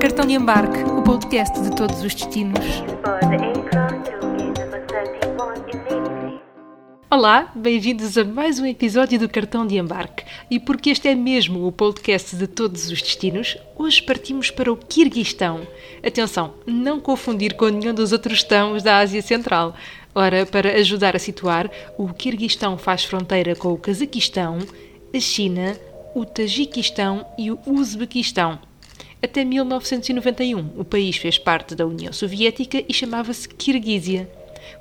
Cartão de embarque, o podcast de todos os destinos. For the aircraft to gate number 31 immediately. Olá, bem-vindos a mais um episódio do Cartão de Embarque. E porque este é mesmo o podcast de todos os destinos, hoje partimos para o Quirguistão. Atenção, não confundir com nenhum dos outros estãos da Ásia Central. Ora, para ajudar a situar, o Quirguistão faz fronteira com o Cazaquistão, a China, o Tajiquistão e o Uzbequistão. Até 1991, o país fez parte da União Soviética e chamava-se Kirguísia.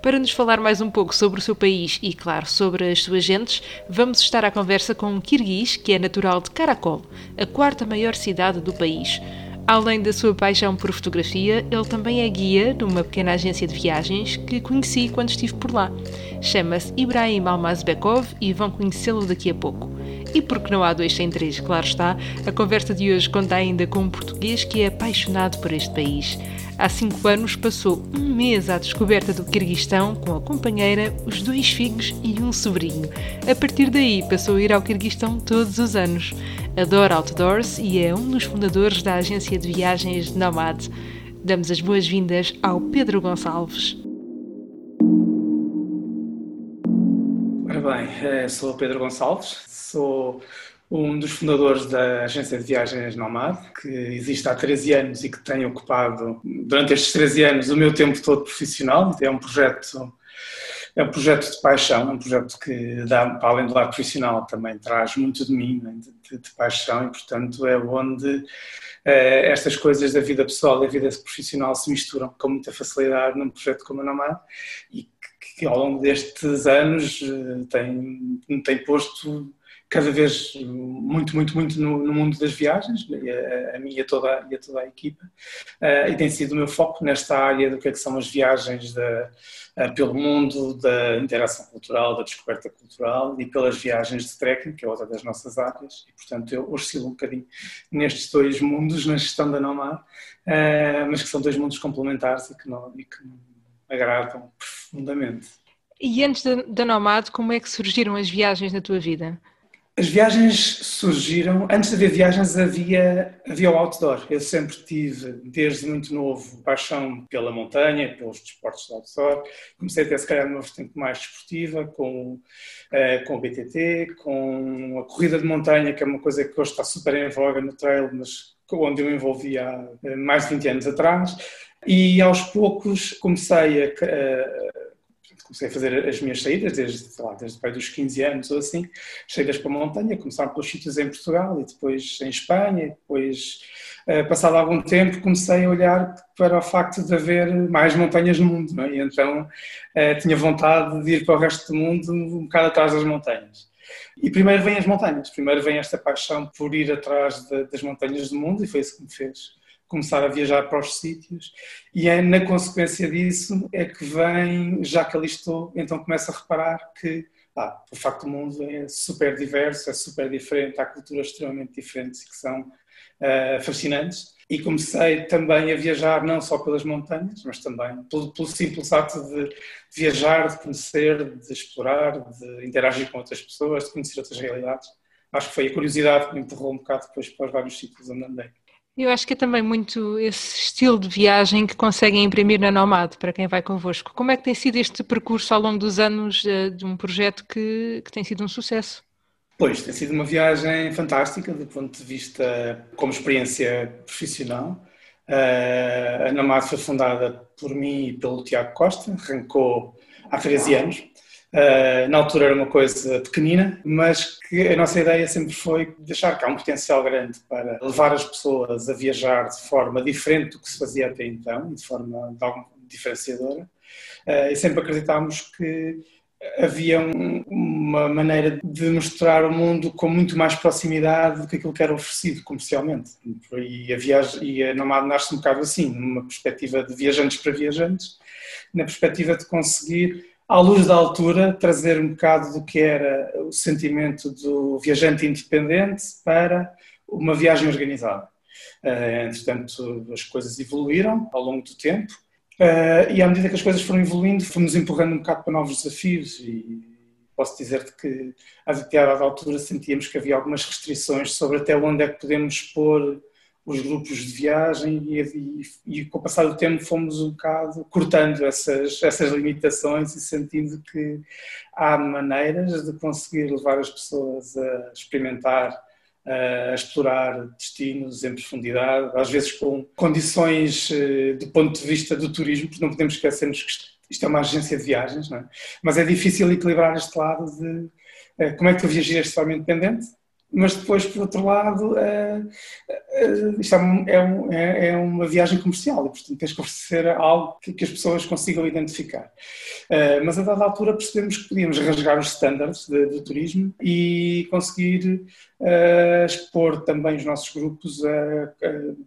Para nos falar mais um pouco sobre o seu país e, claro, sobre as suas gentes, vamos estar à conversa com um kirguiz que é natural de Karakol, a quarta maior cidade do país. Além da sua paixão por fotografia, ele também é guia numa pequena agência de viagens que conheci quando estive por lá. Chama-se Ibrahim Almazbekov e vão conhecê-lo daqui a pouco. E porque não há dois sem três, claro está, a conversa de hoje conta ainda com um português que é apaixonado por este país. Há cinco anos passou um mês à descoberta do Quirguistão com a companheira, os dois filhos e um sobrinho. A partir daí passou a ir ao Quirguistão todos os anos. Adora outdoors e é um dos fundadores da agência de viagens Nomad. Damos as boas-vindas ao Pedro Gonçalves. Bem, eh, sou Pedro Gonçalves, sou um dos fundadores da agência de viagens Nomad, que existe há 13 anos e que tem ocupado durante estes 13 anos o meu tempo todo profissional. É um projeto, é um projeto de paixão, é um projeto que dá, para além do lado profissional, também traz muito de mim, né, de, de, de paixão, e portanto é onde eh, estas coisas da vida pessoal e da vida profissional se misturam com muita facilidade num projeto como a Nomad e que, ao longo destes anos eh, tem, tem posto cada vez muito, muito, muito no, no mundo das viagens, né, a, a mim e a toda, e a toda a equipa, uh, e tem sido o meu foco nesta área do que, é que são as viagens uh, pelo mundo, da interação cultural, da descoberta cultural e pelas viagens de trekking, que é outra das nossas áreas, e portanto eu oscilo um bocadinho nestes dois mundos, na gestão da Nomad, uh, mas que são dois mundos complementares e que, não, e que agradam profundamente. E antes da, Nomad, como é que surgiram as viagens na tua vida? As viagens surgiram, antes de haver viagens havia, havia o outdoor. Eu sempre tive, desde muito novo, paixão pela montanha, pelos desportos de outdoor. Comecei a ter, se calhar, uma vertente mais desportiva, com, uh, com o BTT, com a corrida de montanha, que é uma coisa que hoje está super em voga no trail, mas onde eu me envolvi há mais de 20 anos atrás. E aos poucos comecei a, a comecei a fazer as minhas saídas desde, sei lá, desde pai dos 15 anos ou assim, saídas para a montanha, começaram pelos sítios em Portugal e depois em Espanha, depois, uh, passado algum tempo, comecei a olhar para o facto de haver mais montanhas no mundo, é? e então uh, tinha vontade de ir para o resto do mundo um bocado atrás das montanhas. E primeiro vem as montanhas, primeiro vem esta paixão por ir atrás de, das montanhas do mundo e foi isso que me fez começar a viajar para os sítios e é na consequência disso é que vem, já que ali estou, então começo a reparar que ah, o facto do mundo é super diverso, é super diferente, há culturas extremamente diferentes que são uh, fascinantes e comecei também a viajar não só pelas montanhas, mas também pelo, pelo simples ato de viajar, de conhecer, de explorar, de interagir com outras pessoas, de conhecer outras realidades. Acho que foi a curiosidade que me empurrou um bocado depois para os vários sítios onde andei. Eu acho que é também muito esse estilo de viagem que conseguem imprimir na Nomad para quem vai convosco. Como é que tem sido este percurso ao longo dos anos eh, de um projeto que, que tem sido um sucesso? Pois, tem sido uma viagem fantástica do ponto de vista como experiência profissional. Uh, a Nomad foi fundada por mim e pelo Tiago Costa, arrancou há 13 anos. Uh, na altura era uma coisa pequenina, mas que a nossa ideia sempre foi deixar cá um potencial grande para levar as pessoas a viajar de forma diferente do que se fazia até então, de forma diferenciadora. Uh, e sempre acreditámos que havia um, uma maneira de mostrar o mundo com muito mais proximidade do que aquilo que era oferecido comercialmente. E a, viagem, e a Nomad nasce um bocado assim, numa perspectiva de viajantes para viajantes, na perspectiva de conseguir à luz da altura, trazer um bocado do que era o sentimento do viajante independente para uma viagem organizada. Uh, entretanto, as coisas evoluíram ao longo do tempo uh, e à medida que as coisas foram evoluindo, fomos empurrando um bocado para novos desafios e posso dizer-te que a determinada altura sentíamos que havia algumas restrições sobre até onde é que podemos pôr os grupos de viagem e, e, e, com o passar do tempo fomos um bocado cortando essas, essas limitações e sentindo que há maneiras de conseguir levar as pessoas a experimentar, a explorar destinos em profundidade, às vezes com condições eh, do ponto de vista do turismo, porque não podemos esquecermos que isto é uma agência de viagens, é? mas é difícil equilibrar este lado de eh, como é que tu viajas de forma independente, mas depois, por outro lado, uh, isto é, um, é, é, uma viagem comercial e, portanto, tens que oferecer algo que, que as pessoas consigam identificar. Uh, mas a dada altura percebemos que podíamos rasgar os standards de turismo e conseguir expor também os nossos grupos,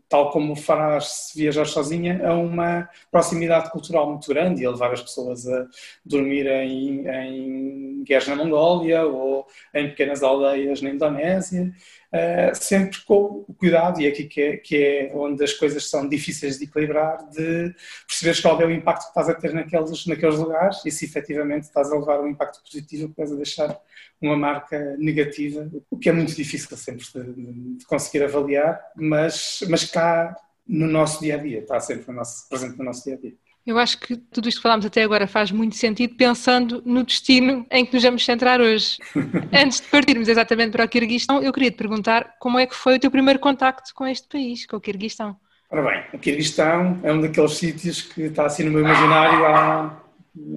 tal como farás se viajar sozinha, a uma proximidade cultural muito grande e a levar as pessoas a dormir em, em guerras na Mongólia ou em pequenas aldeias na Indonésia, uh, sempre com o cuidado, e é aqui que é, que é, onde as coisas são difíceis de equilibrar, de perceberes qual é o impacto que estás a ter naqueles, naqueles lugares e se efetivamente estás a levar um impacto positivo ou estás a deixar uma marca negativa, o que é muito difícil sempre de, de conseguir avaliar, mas, mas cá no nosso dia a dia, está sempre no nosso, presente no nosso dia a dia. Eu acho que tudo isto que falámos até agora faz muito sentido pensando no destino em que nos vamos centrar hoje. Antes de partirmos exatamente para o Quirguistão, eu queria te perguntar como é que foi o teu primeiro contacto com este país, com o Quirguistão. Ora bem, o Quirguistão é um daqueles sítios que está assim no meu imaginário há,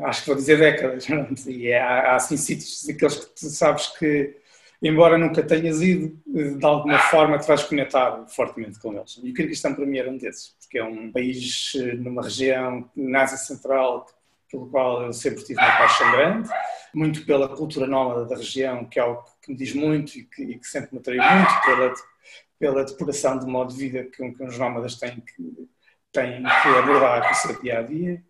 acho que vou dizer décadas, e é, há, há assim sítios daqueles que tu sabes que embora nunca tenhas ido, de alguma forma te vais conectar fortemente com eles. E o Kirguistão para mim era um desses, porque é um país eh, numa região na Ásia Central pelo qual eu sempre tive uma paixão grande, muito pela cultura nómada da região, que é algo que me diz muito e que, e que sempre me atraiu muito, pela, pela depuração de modo de vida que, que os nómadas têm que, têm que abordar com o seu dia a dia.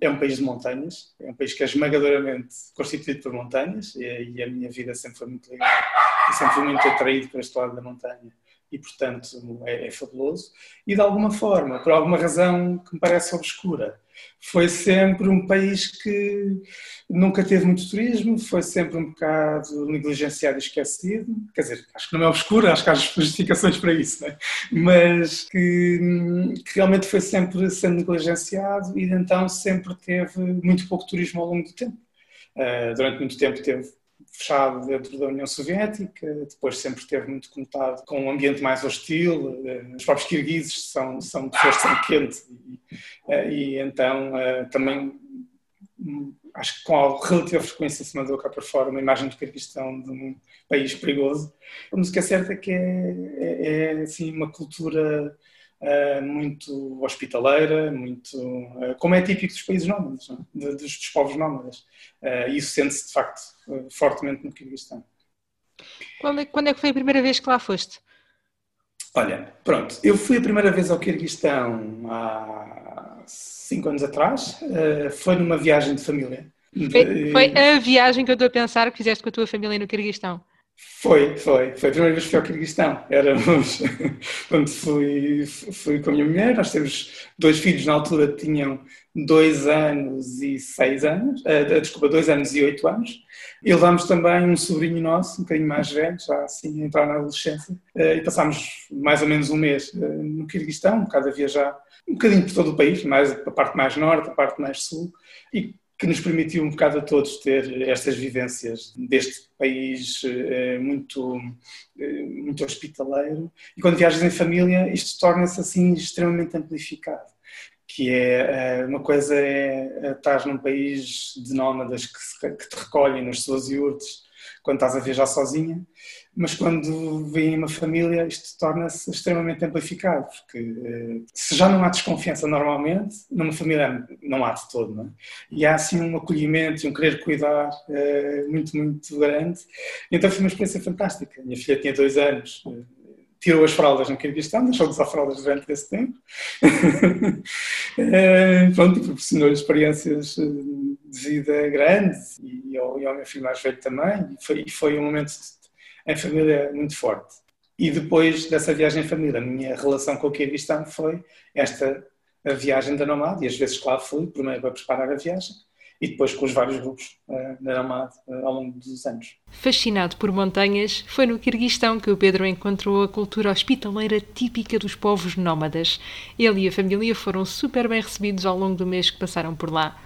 É um país de montanhas, é um país que é esmagadoramente constituído por montanhas e, e a minha vida sempre foi muito ligada, sempre fui muito atraído para este lado da montanha e, portanto, é, é, fabuloso. E, de alguma forma, por alguma razão que me parece obscura, foi sempre um país que nunca teve muito turismo, foi sempre um bocado negligenciado e esquecido. Quer dizer, acho que não é obscuro, acho que há justificações para isso, é? mas que, que, realmente foi sempre sendo negligenciado e então sempre teve muito pouco turismo ao longo do tempo. Uh, durante muito tempo teve fechado dentro da União Soviética, depois sempre esteve muito conectado com um ambiente mais hostil. Eh, os próprios kirguizes são, são pessoas que são quentes e, eh, e então eh, também hum, acho que com relativa frequência se mandou cá para fora uma imagem do Kirguistão de um país perigoso. A música certa é que é, é, é assim, uma cultura muito hospitaleira, muito, uh, como é típico dos países nómadas, é? dos, dos, povos nómadas. Uh, isso sente-se de facto fortemente no Kirguistão. Quando é, quando é que foi a primeira vez que lá foste? Olha, pronto, eu fui a primeira vez ao Kirguistão há cinco anos atrás, foi numa viagem de família. Foi, foi, a viagem que eu estou a pensar que fizeste com a tua família no Kirguistão. Foi, foi. Foi a primeira vez que fui ao Kirguistão. Éramos, quando fui, fui com a minha mulher, nós temos dois filhos, na altura tinham dois anos e seis anos, uh, desculpa, dois anos e oito anos. E levámos também um sobrinho nosso, um bocadinho mais velho, já assim a entrar na adolescência, uh, e passámos mais ou menos um mês uh, no Kirguistão, um bocado a viajar, um bocadinho por todo o país, mais a parte mais norte, a parte mais sul, e que nos permitiu um bocado a todos ter estas vivências deste país eh, muito, eh, muito hospitaleiro. E quando viajas em família, isto torna-se assim extremamente amplificado. Que é eh, uma coisa é estar num país de nómadas que, que te recolhem nas suas iurtes quando estás a viajar sozinha, mas quando vem uma família isto torna-se extremamente amplificado, porque eh, se já não há desconfiança normalmente, numa família não há de todo, não é? E há assim um acolhimento e um querer cuidar eh, muito, muito grande. Então foi uma experiência fantástica. Minha filha tinha dois anos, eh, tirou as fraldas no Kirguistão, deixou de usar fraldas durante esse tempo. pronto, proporcionou experiências de vida grandes e e ao meu filho mais velho também. E foi, e foi um momento em família muito forte. E depois dessa viagem em família, a minha relação com o Kirguistão foi esta a viagem da Nomad, e às vezes, claro, fui, primeiro para preparar a viagem, e depois com os vários grupos da Nomad uh, ao longo dos anos. Fascinado por montanhas, foi no Quirguistão que o Pedro encontrou a cultura hospitaleira típica dos povos nómadas. Ele e a família foram super bem recebidos ao longo do mês que passaram por lá.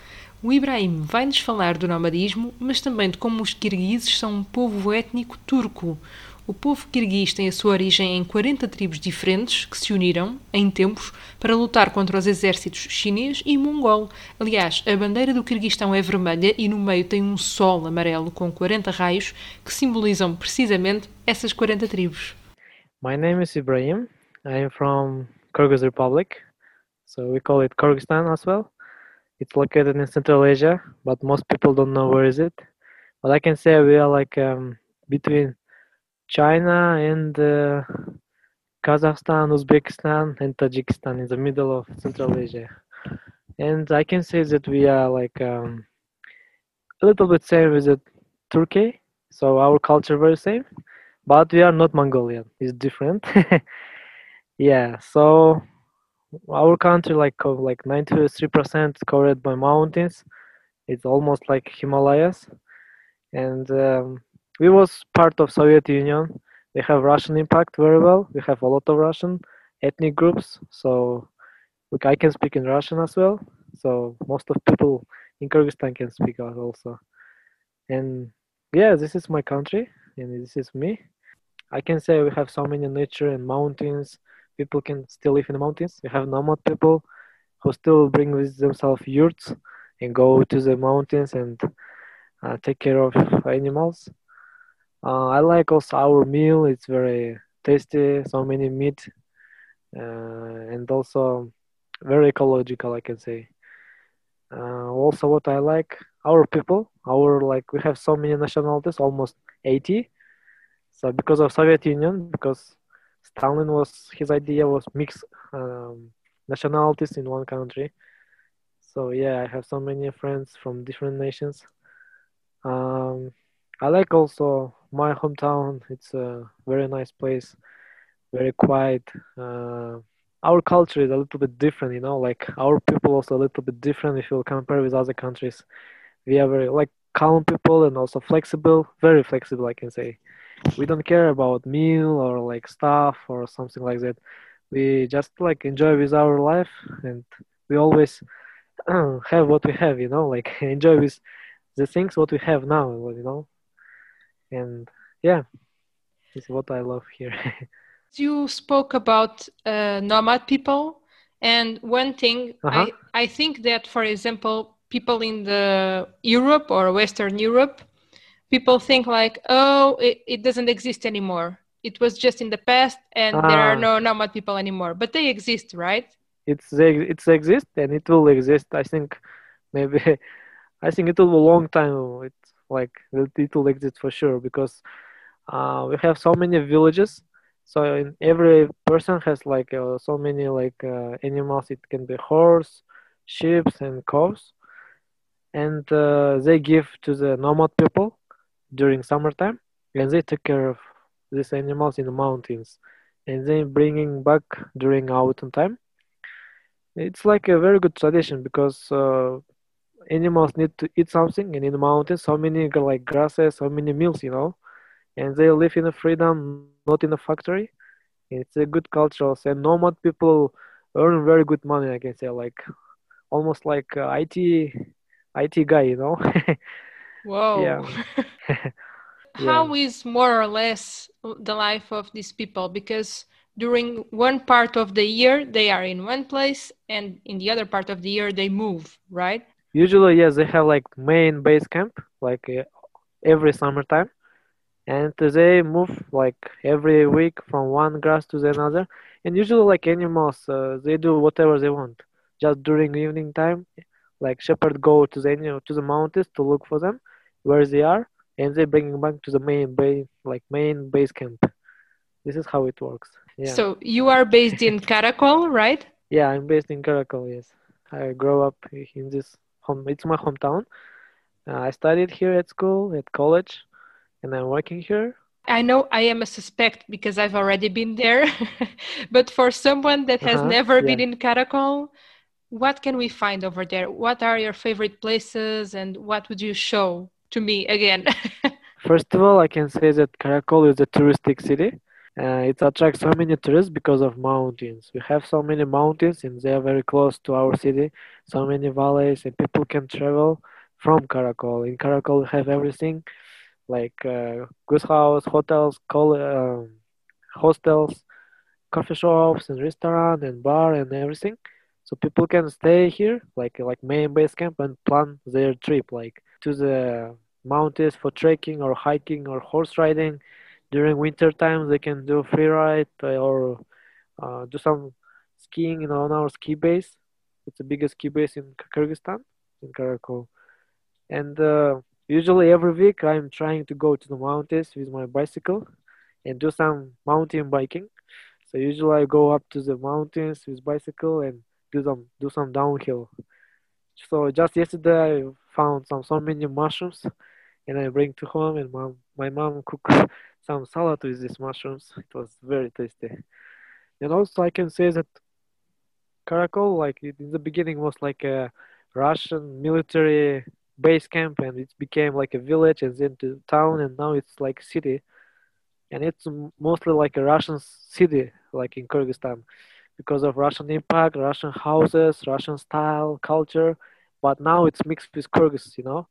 O Ibrahim vai-nos falar do nomadismo, mas também de como os kirguizes são um povo étnico turco. O povo kirguiz tem a sua origem em 40 tribos diferentes que se uniram, em tempos, para lutar contra os exércitos chinês e mongol. Aliás, a bandeira do Kirguistão é vermelha e no meio tem um sol amarelo com 40 raios que simbolizam precisamente essas 40 tribos. My name is Ibrahim. I am from Kyrgyz Republic. So we call it Kyrgyzstan as well. It's located in Central Asia, but most people don't know where is it. But I can say we are like um, between China and uh, Kazakhstan, Uzbekistan, and Tajikistan in the middle of Central Asia. And I can say that we are like um, a little bit same with Turkey. So our culture very same, but we are not Mongolian. It's different. yeah. So our country like like 93% covered by mountains. It's almost like himalayas. And um, we was part of soviet union. We have russian impact very well. We have a lot of russian ethnic groups. So look i can speak in russian as well. So most of people in kyrgyzstan can speak also. And yeah this is my country and this is me. I can say we have so many nature and mountains people can still live in the mountains. You have nomad people who still bring with themselves yurts and go to the mountains and uh, take care of animals. Uh, I like also our meal. It's very tasty. So many meat uh, and also very ecological. I can say. Uh, also, what I like our people. Our like we have so many nationalities, almost 80. So because of Soviet Union, because Stalin was his idea was mix um, nationalities in one country. So yeah, I have so many friends from different nations. Um, I like also my hometown. It's a very nice place, very quiet. Uh, our culture is a little bit different, you know. Like our people also a little bit different if you compare with other countries. We are very like calm people and also flexible, very flexible, I can say we don't care about meal or like stuff or something like that. We just like enjoy with our life and we always have what we have you know? Like enjoy with the things what we have now you know? And yeah it's what i love here. You spoke about uh, nomad people and one thing uh-huh. I, I think that for example people in the europe or western europe people think like, oh, it, it doesn't exist anymore. It was just in the past, and ah. there are ah. no nomad people anymore. But they exist, right? It's it's exist, and it will exist. I think maybe I think it will be a long time. It's like it will exist for sure because uh, we have so many villages. So in every person has like uh, so many like uh, animals. It can be horse, sheep, and cows, and uh, they give to the nomad people during summertime and they take care of these animals in the mountains. And then bringing back during autumn time it's like a very good tradition because uh, animals need to eat something and in the mountains so many like grasses so many meals you know? And they live in freedom not in a factory. It's a good culture and nomad people earn very good money i can say like almost like uh, it it guy you know Whoa. Yeah. Yeah. is more or less the life of these people? Because during one part of the year they are in one place and in the other part of the year they move, right? Usually, yes, they have like main base camp like uh, every summertime. And they move like every week from one grass to the another. And usually, like animals, uh, they do whatever they want. Just during evening time, like shepherd go to the to the mountains to look for them where they are and they bring back to the main base like main base camp. This is how it works. Yeah. So you are based in karakol right? Yeah i'm based in karakol yes. I grew up in this home it's my hometown. Uh, i studied here at school at college and i'm working here. I know I am a suspect because I've already been there, but for someone that has uh-huh, never yeah. been in Karakol, what can we find over there? What are your favorite places and what would you show to me again? First of all, I can say that Karakol is a touristic city. Uh, it attracts so many tourists because of mountains. We have so many mountains and they are very close to our city. So many valleys and people can travel from Karakol. In Karakol, we have everything like uh, goose house, hotels, col- um, hostels, coffee shops, and restaurant and bar and everything. So people can stay here, like like main base camp, and plan their trip, like to the mountains for trekking or hiking or horse riding. During winter time they can do free ride uh, or uh, do some skiing in on our ski base. It's the biggest ski base in kyrgyzstan in karakol and uh, usually every week i'm trying to go to the mountains with my bicycle and do some mountain biking. So usually i go up to the mountains with bicycle and do some do some downhill. So just yesterday found some so many mushrooms and i bring to home and mom, my mom cook some salad with these mushrooms. It was very tasty. And also, I can say that Karakol, like in the beginning, was like a Russian military base camp, and it became like a village and then to town, and now it's like city. And it's mostly like a Russian city, like in Kyrgyzstan, because of Russian impact, Russian houses, Russian style, culture. But now it's mixed with Kyrgyz, you know?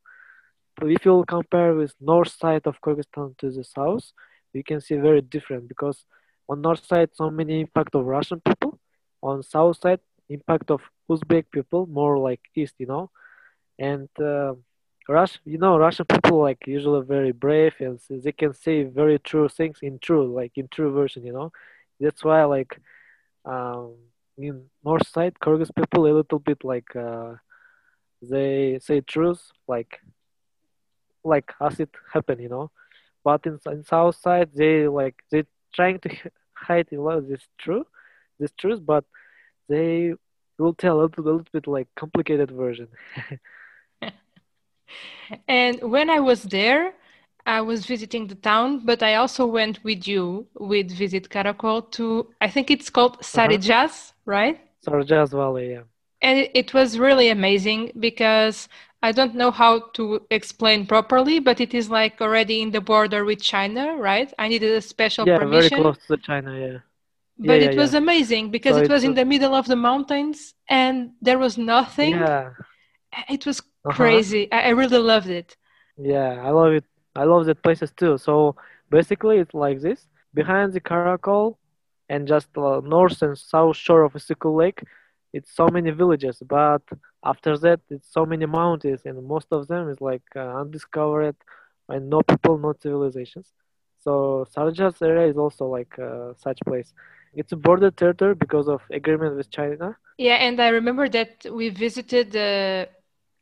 If you compare with north side of Kyrgyzstan to the south, you can see very different because on north side so many impact of Russian people, on south side impact of Uzbek people, more like east, you know, and uh, Rush, you know, Russian people like usually very brave and they can say very true things in true, like in true version, you know. That's why like um, in north side Kyrgyz people a little bit like uh, they say truth like like as it happened, you know. But in in south side, they like they trying to hide a lot of this truth, this truth, but they will tell a little, a little bit like complicated version. and when I was there, I was visiting the town, but I also went with you with Visit Karakol to I think it's called Sarıcaz, uh-huh. right? Sarıcaz Valley, yeah. And it, was really amazing because I don't know how to explain properly, but it is like already in the border with China, right? I needed a special yeah, permission. very close to China, yeah. But yeah, it yeah, was yeah. amazing because So it was in the middle of the mountains and there was nothing. Yeah, It was Uh-huh. crazy. I, I really loved it. yeah, I love it. I love that places too. So basically, it's like this: behind the Karakol, and just uh, north and south shore of Isikul Lake, it's so many villages. But after that, it's so many mountains, and most of them is like uh, undiscovered, and no people, no civilizations. So Sarjas area is also like uh, such place. It's a border territory because of agreement with China. Yeah, and I remember that we visited the,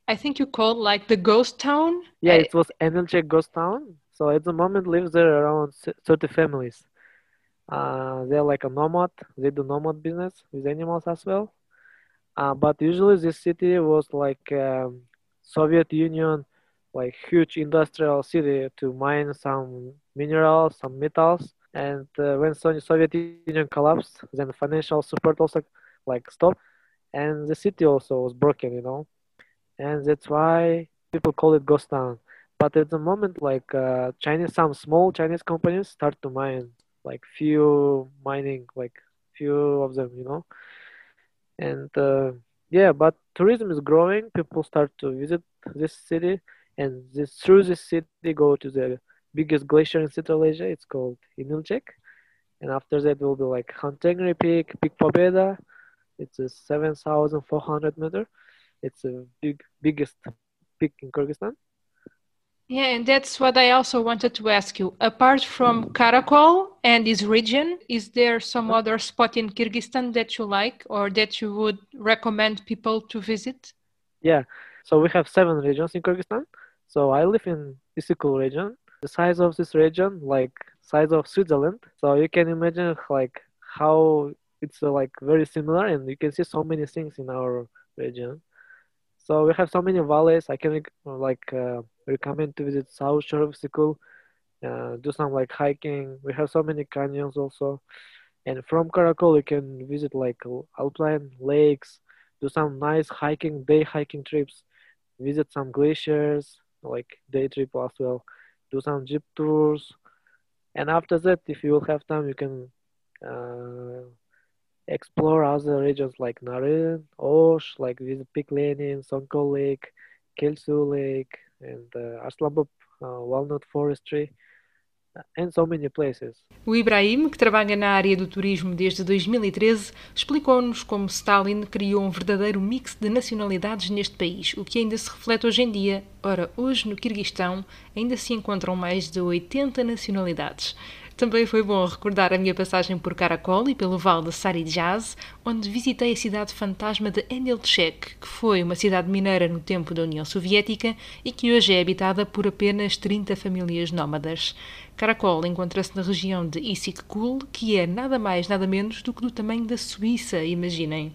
I think you called like the ghost town. Yeah, Uh, it was Enelche ghost town. So at the moment lives there around 30 families. Uh, they're like a nomad. They do nomad business with animals as well. Uh, but usually this city was like um, Soviet Union, like huge industrial city to mine some minerals, some metals. And uh, when Soviet Union collapsed, then financial support also like stopped, and the city also was broken, you know, and that's why people call it ghost town. But at the moment, like uh, Chinese, some small Chinese companies start to mine, like few mining, like few of them, you know. And uh, yeah, but tourism is growing. People start to visit this city, and this through this city go to the biggest glacier in Central Asia. It's called Inilchek, and after that will be like Khantengri Peak, Peak Pobeda. It's a seven thousand four hundred meter. It's a big biggest peak in Kyrgyzstan. Yeah, and that's what I also wanted to ask you. Apart from Karakol and this region, is there some other spot in Kyrgyzstan that you like or that you would recommend people to visit? Yeah, so we have seven regions in Kyrgyzstan. So I live in Isikul region. The size of this region, like size of Switzerland. So you can imagine like how it's uh, like very similar, and you can see so many things in our region. So we have so many valleys. I can like uh, recommend to visit South Shore of Isikul, uh, do some like hiking. We have so many canyons also. And from Karakol, you can visit like alpine lakes, do some nice hiking, day hiking trips, visit some glaciers, like day trip as well, do some jeep tours, and after that, if you will have time, you can uh, explore other regions like Narin, Osh, like visit Peak Lenin, Sonko Lake, Kelsu Lake, uh, uh, places. O Ibrahim, que trabalha na área do turismo desde 2013, explicou-nos como Stalin criou um verdadeiro mix de nacionalidades neste país, o que ainda se reflete hoje em dia. Ora, hoje no Kirguistão ainda se encontram mais de 80 nacionalidades. Também foi bom recordar a minha passagem por Caracol e pelo Val de Sarijaz, onde visitei a cidade fantasma de Enelchek, que foi uma cidade mineira no tempo da União Soviética e que hoje é habitada por apenas 30 famílias nómadas. Caracol encontra-se na região de Issyk-Kul, que é nada mais nada menos do que do tamanho da Suíça, imaginem.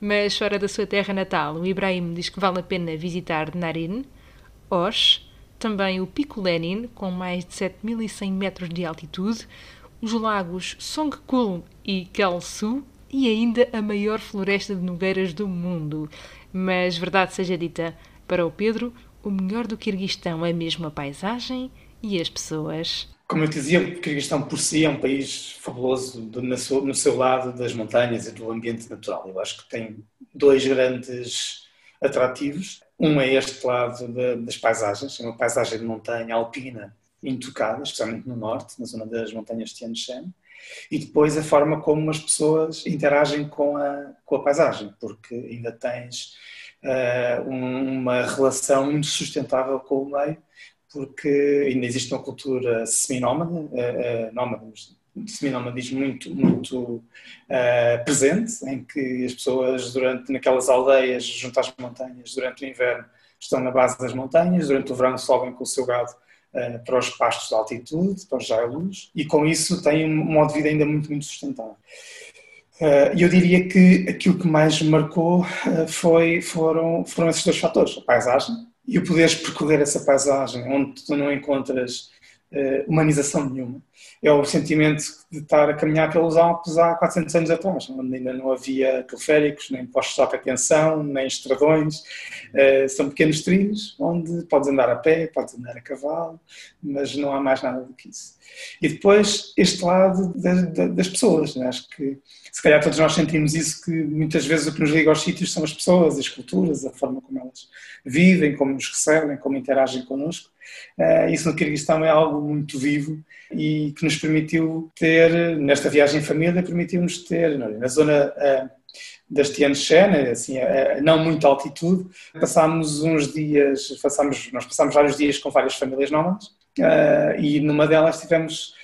Mas fora da sua terra natal, o Ibrahim diz que vale a pena visitar Narin, Osh, também o Pico Lenin, com mais de 7.100 metros de altitude, os lagos Songkul e Kelsu e ainda a maior floresta de nogueiras do mundo. Mas, verdade seja dita, para o Pedro, o melhor do Kirguistão é mesmo a paisagem e as pessoas. Como eu te dizia, o Kirguistão por si é um país fabuloso do, no seu lado das montanhas e do ambiente natural. Eu acho que tem dois grandes atrativos. Um é este lado de, das paisagens, uma paisagem de montanha alpina intocada, especialmente no norte, na zona das montanhas de Tian Shan, e depois a forma como as pessoas interagem com a, com a paisagem, porque ainda tens uh, uma relação muito sustentável com o meio, porque ainda existe uma cultura seminómada, uh, uh, nómada, seminomadismo muito, muito uh, presente, em que as pessoas durante naquelas aldeias junto às montanhas durante o inverno estão na base das montanhas, durante o verão sobem com o seu gado uh, para os pastos de altitude, para os jailus, e com isso têm um modo de vida ainda muito, muito sustentável. Uh, eu diria que aquilo que mais me marcou foi, foram, foram esses dois fatores, a paisagem e o poderes percorrer essa paisagem onde tu não encontras humanização nenhuma é o sentimento de estar a caminhar pelos Alpes há 400 anos atrás, onde ainda não havia teleféricos, nem postos de alta tensão, nem estradões. Uh, são pequenos trilhos onde podes andar a pé, podes andar a cavalo, mas não há mais nada do que isso. E depois, este lado das pessoas. Né? Acho que, se calhar, todos nós sentimos isso, que muitas vezes o que nos liga aos sítios são as pessoas, as culturas, a forma como elas vivem, como nos recebem, como interagem connosco. Uh, isso no Kirguistão é algo muito vivo e que nos permitiu ter, nesta viagem em família, permitiu-nos ter, na zona uh, das Tian Shan, assim, não muita altitude, passámos uns dias, passámos, nós passámos vários dias com várias famílias nómadas uh, e numa delas tivemos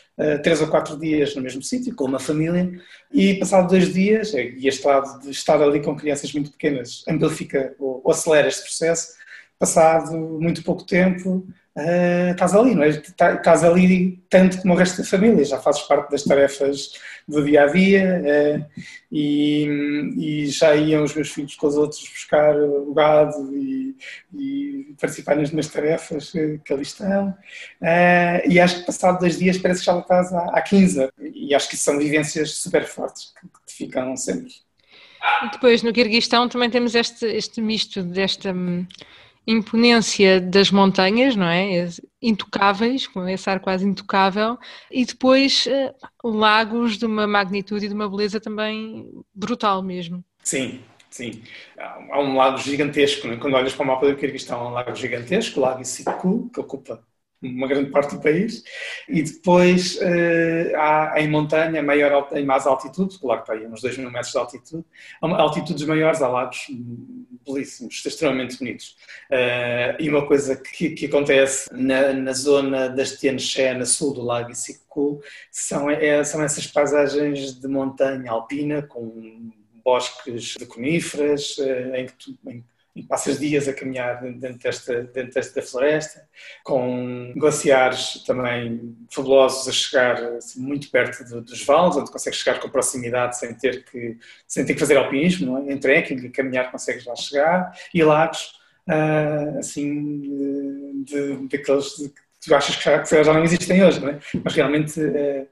três ou quatro dias no mesmo sítio, com uma família, e passado dois dias, e este lado de estar ali com crianças muito pequenas amplifica ou acelera este processo, passado muito pouco tempo, uh, estás ali, não é? Tá, estás ali tanto como o resto da família, já fazes parte das tarefas do dia a dia uh, e, e, já iam os meus filhos com os outros buscar o gado e, e participar nas minhas tarefas que ali estão. Uh, e acho que passado dois dias parece que já estás há, há 15 e acho que são vivências super fortes que, que te ficam sempre. E depois no Kirguistão também temos este, este misto desta hum, imponência das montanhas, não é? Intocáveis, com esse ar quase intocável, e depois uh, lagos de uma magnitude e de uma beleza também brutal mesmo. Sim, sim. Há um lago gigantesco, é? quando olhas para o mapa do Kirguistão, há um lago gigantesco, o Lago Isiku, que ocupa uma grande parte do país, e depois uh, há em montanha, maior, em mais altitude, claro que está aí uns 2 mil metros de altitude, altitudes maiores, há lagos belíssimos, extremamente bonitos. Uh, e uma coisa que, que acontece na, na, zona das Tianxé, na sul do lago Isiku, são, é, são essas paisagens de montanha alpina, com bosques de coníferas, uh, em que tu, em, e passas dias a caminhar dentro desta, dentro desta floresta, com glaciares também fabulosos a chegar assim, muito perto dos vales, onde consegues chegar com proximidade sem ter que, sem ter que fazer alpinismo, é? em trekking, caminhar consegues lá chegar, e lagos uh, assim, daqueles que tu achas que já, que já, não existem hoje, não é? mas realmente uh,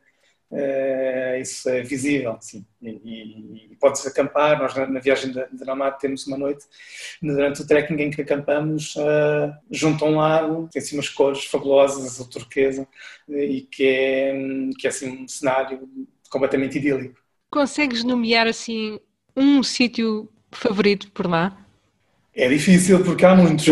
isso é visível, sim. E, e, e pode-se acampar. Nós, na, na viagem de, de Namad, temos uma noite, durante o trekking em que acampamos, uh, junto a um lago, tem assim umas cores fabulosas, azul turquesa, e que é, que é assim, um cenário completamente idílico. Consegues nomear assim um sítio favorito por lá? É difícil porque há muitos,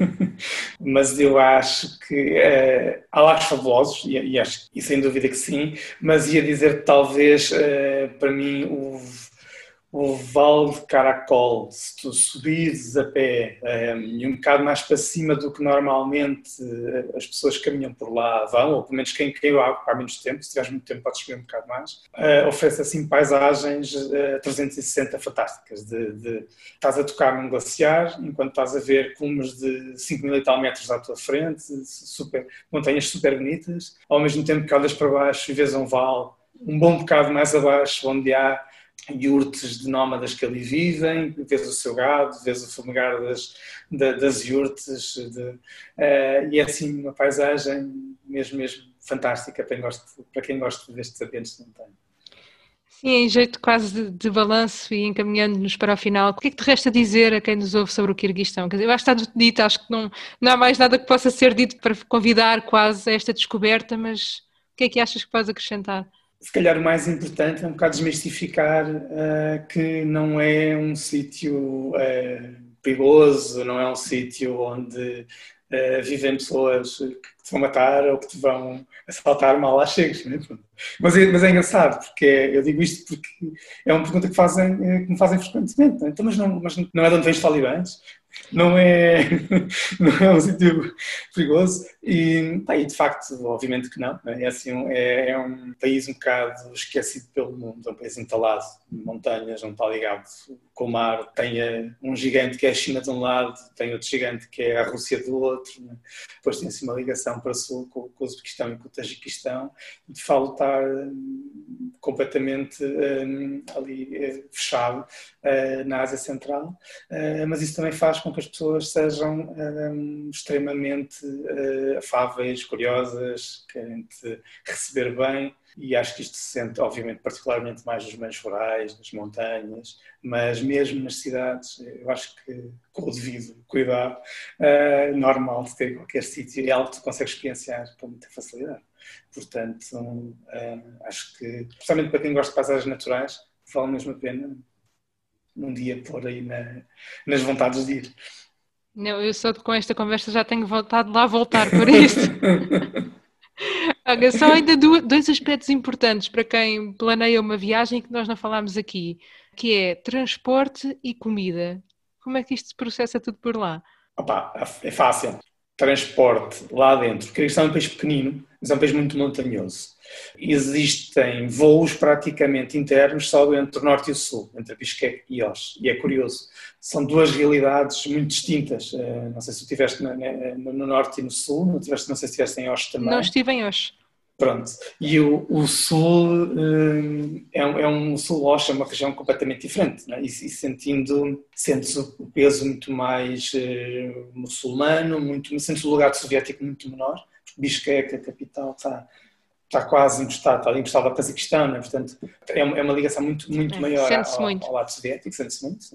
mas eu acho que uh, há lagos fabulosos e, e, acho, e sem dúvida que sim, mas ia dizer que talvez uh, para mim o o Vale de Caracol, se tu subires a pé um, eh, e um bocado mais para cima do que normalmente eh, as pessoas que caminham por lá vão, ou pelo menos quem caiu há menos tempo, se tiveres muito tempo podes subir um bocado mais, uh, oferece assim paisagens uh, 360 fantásticas, de, de, estás a tocar num glaciar enquanto estás a ver cumes de 5 mil e tal metros à tua frente, super, montanhas super bonitas, ao mesmo tempo que olhas para baixo e vês um vale um bom bocado mais abaixo onde há iurtes de nómadas que ali vivem, vês o seu gado, vês o fumegar das, das iurtes, de, uh, e é assim uma paisagem mesmo, mesmo fantástica para quem gosta, para quem gosta destes ambientes de montanha. Sim, em jeito quase de, de balanço e encaminhando-nos para o final, o que é que te resta dizer a quem nos ouve sobre o Kirguistão? Quer dizer, eu acho que está dito, acho que não, não há mais nada que possa ser dito para convidar quase a esta descoberta, mas o que é que achas que podes acrescentar? Se calhar o mais importante é um bocado desmistificar uh, que não é um sítio uh, perigoso, não é um sítio onde uh, vivem pessoas que te vão matar ou que te vão assaltar mal lá chegas. Né? Mas, é, mas é engraçado, porque eu digo isto porque é uma pergunta que, fazem, que me fazem frequentemente. Né? Então, mas, não, mas não é de onde vêm os talibãs? Não é, não é um sítio perigoso e, pá, e, de facto, obviamente que não. É, assim, é, é, um país um bocado esquecido pelo mundo, é um país entalado montanhas, não está ligado com o mar. Tem um gigante que é a China de um lado, tem outro gigante que é a Rússia do outro. Né? Depois tem assim uma ligação para o sul com, com o Uzbequistão e com o Tajiquistão. De facto, está hum, completamente um, ali eh, fechado uh, na Ásia Central, uh, mas isso também faz com que as pessoas sejam um, extremamente uh, afáveis, curiosas, querem te receber bem e acho que isto se sente, obviamente, particularmente mais nos meios rurais, nas montanhas, mas mesmo nas cidades, eu acho que com o devido cuidado, uh, normal de ter qualquer sítio, é algo que tu consegues experienciar com muita facilidade. Portanto, uh, acho que, especialmente para quem gosta de paisagens naturais, vale mesmo a pena um dia pôr aí na, nas vontades de ir. Não, eu só com esta conversa já tenho vontade de lá voltar por isso. Olha, só ainda dois aspectos importantes para quem planeia uma viagem que nós não falámos aqui, que é transporte e comida. Como é que isto se processa tudo por lá? Opa, é fácil. Transporte lá dentro. Porque é um país pequenino, mas é um país muito montanhoso. Existem voos praticamente internos só entre o norte e o sul, entre Bishkek e Osh. E é curioso, são duas realidades muito distintas. Eh, não sei se tu estiveste no norte e no sul, não, tiveste, não sei se estiveste em Osh também. Não estive em Osh. Pronto. E o, o sul eh, é, um, é um sul Osh, é uma região completamente diferente. É? E, e, sentindo, sentes o peso muito mais uh, muçulmano, muito, sentes o lugar soviético muito menor. Bishkek, a capital, está está quase encostado, está encostado ao Cazaquistão, né? portanto é uma, é uma, ligação muito, muito é, maior ao, muito. ao, lado soviético, sente-se muito.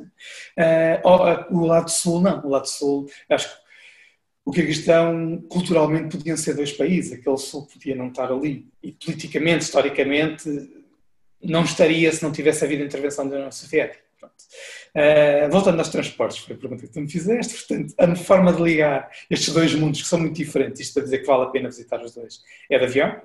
Né? Uh, o lado sul não, o lado sul, acho que o Kirguistão culturalmente podiam ser dois países, aquele sul podia não estar ali. E politicamente, historicamente não estaria se não tivesse havido intervenção da União Soviética. Uh, voltando aos transportes, foi a pergunta que tu me fizeste, portanto, a forma de ligar estes dois mundos que são muito diferentes, isto para dizer que vale a pena visitar os dois, é de avião,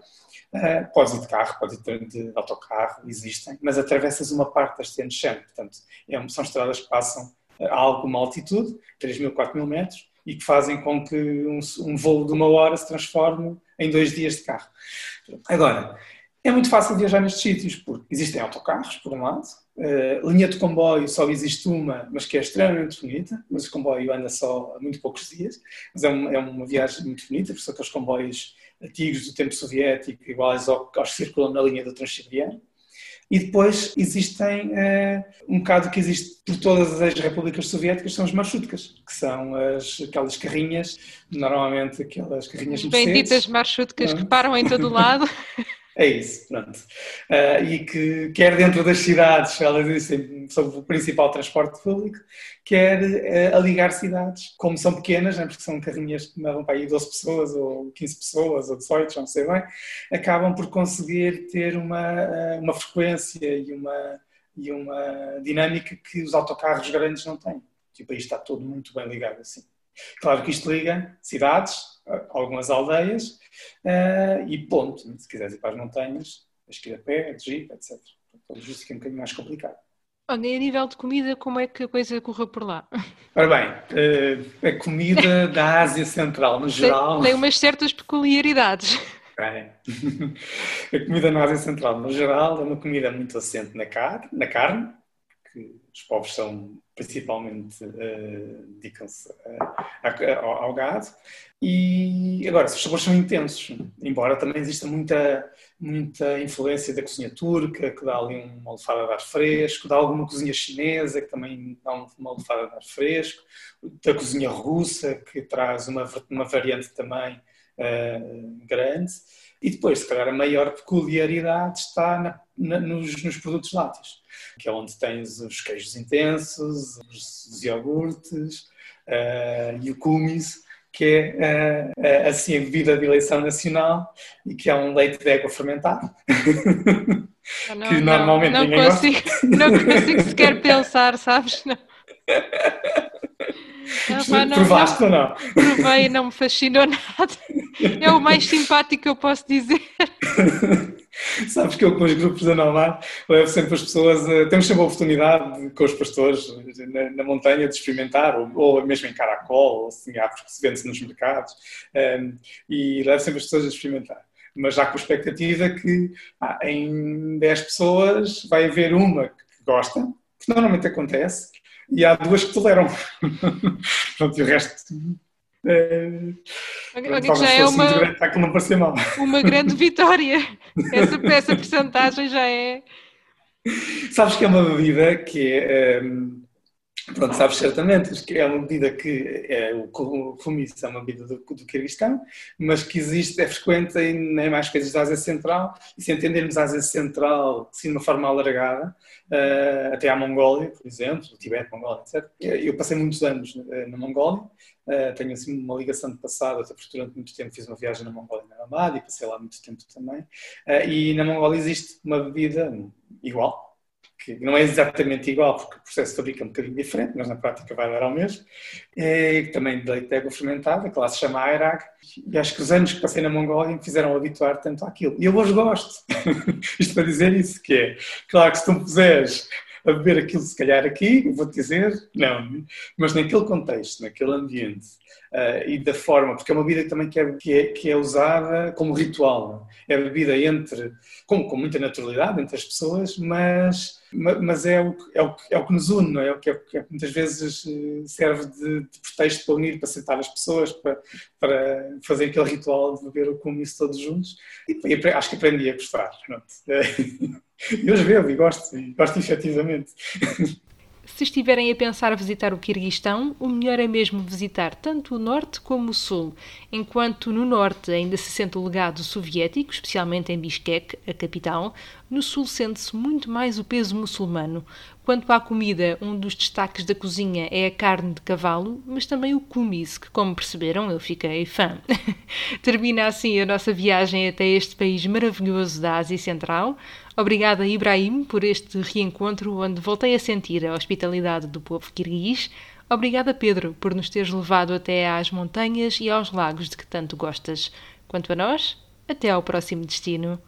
Uh, podes ir de carro, podes ir de, autocarro, existem, mas atravessas uma parte da Tian Shan, portanto, é, são estradas que passam a alguma altitude, 3 mil, 4 mil metros, e que fazem com que um, um, voo de uma hora se transforme em dois dias de carro. Agora, é muito fácil viajar nestes sítios, porque existem autocarros, por um lado, uh, linha de comboio só existe uma, mas que é extremamente bonita, mas o comboio anda só há muito poucos dias, mas é uma, é uma viagem muito bonita, porque são aqueles comboios antigos do tempo soviético, iguais aos que circulam na linha do Transiberiano. E depois existem uh, um bocado que existe por todas as repúblicas soviéticas, são as marchutkas, que são as, aquelas carrinhas, normalmente aquelas carrinhas Benditas marchutkas que param em todo o lado. É isso, pronto. Uh, e que quer dentro das cidades, ela disse sobre o principal transporte público, quer uh, a ligar cidades, como são pequenas, né, porque são carrinhas que levam para aí 12 pessoas, ou 15 pessoas, ou 18, não sei bem, acabam por conseguir ter uma, uh, uma frequência e uma, e uma dinâmica que os autocarros grandes não têm. E o país está todo muito bem ligado assim. Claro que isto liga cidades, algumas aldeias uh, e ponto. Se quiseres ir para as montanhas, tens que ir a pé, de jeep, etc. Todos isso fica um bocadinho mais complicado. Olha, e a nível de comida, como é que a coisa correu por lá? Ora bem, uh, a comida da Ásia Central, no geral. Tem, tem umas certas peculiaridades. É. A comida na Ásia Central, no geral, é uma comida muito assente na carne, na carne que os povos são principalmente uh, dedicam-se uh, ao, gado. E agora, os sabores são intensos, embora também exista muita, muita influência da cozinha turca, que dá ali uma lefada de ar fresco, dá alguma cozinha chinesa, que também dá uma lefada de ar fresco, da cozinha russa, que traz uma, uma variante também uh, grande. E depois, se calhar, a maior peculiaridade está na, nos, nos, produtos lácteos, que é onde tens os queijos intensos, os, os iogurtes uh, e o kumis, que é uh, assim a bebida de eleição nacional e que é um leite de égua fermentado. Não, que normalmente não, não consigo, gosta. Não consigo sequer pensar, sabes? Não. Não, não, Provaste não, ou não? Provei e não me fascinou nada. É o mais simpático que eu posso dizer. Sabes que eu com os grupos da Nomar levo sempre as pessoas, a, temos sempre a oportunidade com os pastores na, na montanha de experimentar, ou, ou, mesmo em caracol, ou assim, árvores que se vendem nos mercados, um, e levo sempre as pessoas a experimentar. Mas já com a expectativa que ah, em 10 pessoas vai haver uma que gosta, que normalmente acontece, e há duas que toleram. Pronto, e o resto. É, que já é uma, uma grande vitória. Essa, essa percentagem já é. Sabes que é uma bebida que é. Um, pronto, sabes certamente que é uma bebida que é, o fumiço é uma bebida do, do Kirguistão, mas que existe, é frequente em, em mais países da Ásia Central, e se entendermos a Ásia Central assim, de uma forma alargada, uh, até à Mongólia, por exemplo, o Tibete, Mongólia, etc. Eu passei muitos anos uh, na Mongólia, uh, tenho assim uma ligação de passado, até porque durante muito tempo fiz uma viagem na Mongólia na Ramada e passei lá muito tempo também. e na Mongólia existe uma bebida igual, que não é exatamente igual, porque o processo de é um bocadinho diferente, mas na prática vai dar ao mesmo, é, também de leite de égua fermentada, que lá se chama Airag, e acho que os anos que passei na Mongólia me fizeram habituar tanto àquilo. E eu hoje gosto, isto para dizer isso, que é, claro que se tu me puseres a beber aquilo se calhar aqui, vou-te dizer, não, mas naquele contexto, naquele ambiente, uh, e da forma, porque é uma bebida também que é, que é, que é usada como ritual, é bebida entre, com, com muita naturalidade entre as pessoas, mas mas é o, é o, é o que nos une, não é? O que, é, que muitas vezes eh, serve de, de, pretexto para unir, para sentar as pessoas, para, para fazer aquele ritual de beber o comício todos juntos. E, e, acho que aprendi a gostar. E hoje bebo e gosto, gosto efetivamente. Se estiverem a pensar visitar o Quirguistão, o melhor é mesmo visitar tanto o norte como o sul, enquanto no norte ainda se sente o legado soviético, especialmente em Bishkek, a capital, no sul sente-se muito mais o peso muçulmano. Quanto à comida, um dos destaques da cozinha é a carne de cavalo, mas também o kumis, que, como perceberam, eu fiquei fã. Termina assim a nossa viagem até este país maravilhoso da Ásia Central. Obrigada, Ibrahim, por este reencontro onde voltei a sentir a hospitalidade do povo kirguiz. Obrigada, Pedro, por nos teres levado até às montanhas e aos lagos de que tanto gostas. Quanto a nós, até ao próximo destino.